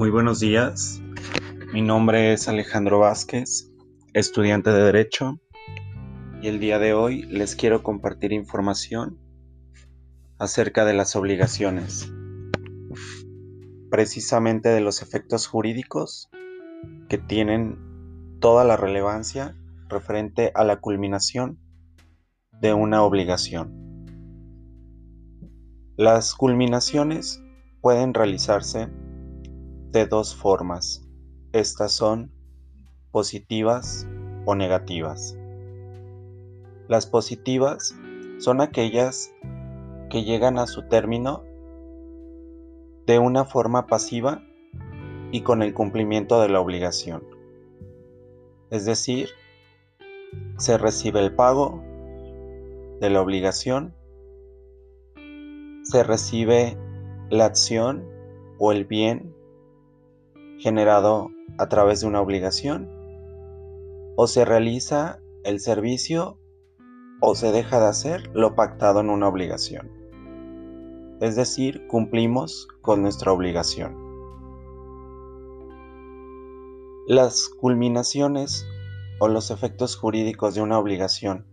Muy buenos días. Mi nombre es Alejandro Vázquez, estudiante de Derecho, y el día de hoy les quiero compartir información acerca de las obligaciones, precisamente de los efectos jurídicos que tienen toda la relevancia referente a la culminación de una obligación. Las culminaciones pueden realizarse de dos formas. Estas son positivas o negativas. Las positivas son aquellas que llegan a su término de una forma pasiva y con el cumplimiento de la obligación. Es decir, se recibe el pago de la obligación, se recibe la acción o el bien generado a través de una obligación, o se realiza el servicio o se deja de hacer lo pactado en una obligación. Es decir, cumplimos con nuestra obligación. Las culminaciones o los efectos jurídicos de una obligación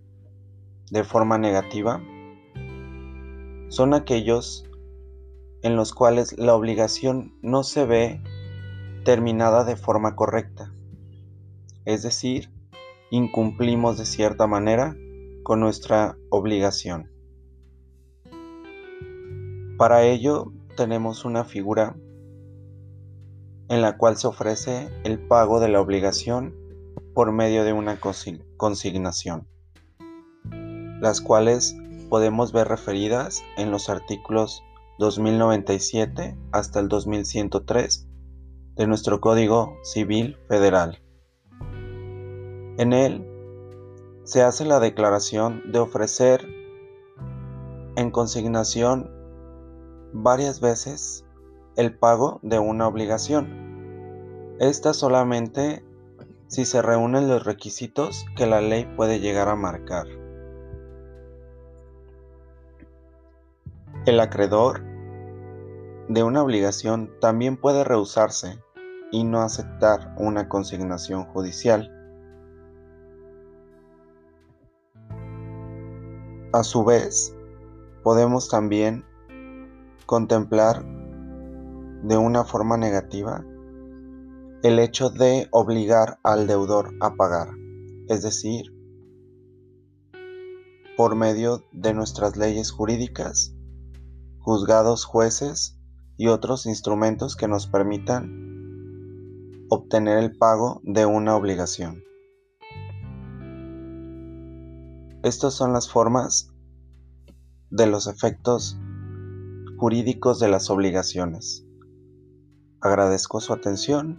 de forma negativa son aquellos en los cuales la obligación no se ve terminada de forma correcta, es decir, incumplimos de cierta manera con nuestra obligación. Para ello tenemos una figura en la cual se ofrece el pago de la obligación por medio de una consignación, las cuales podemos ver referidas en los artículos 2097 hasta el 2103 de nuestro Código Civil Federal. En él se hace la declaración de ofrecer en consignación varias veces el pago de una obligación. Esta solamente si se reúnen los requisitos que la ley puede llegar a marcar. El acreedor de una obligación también puede rehusarse y no aceptar una consignación judicial. A su vez, podemos también contemplar de una forma negativa el hecho de obligar al deudor a pagar, es decir, por medio de nuestras leyes jurídicas, juzgados, jueces y otros instrumentos que nos permitan obtener el pago de una obligación. Estas son las formas de los efectos jurídicos de las obligaciones. Agradezco su atención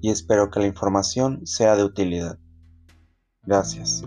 y espero que la información sea de utilidad. Gracias.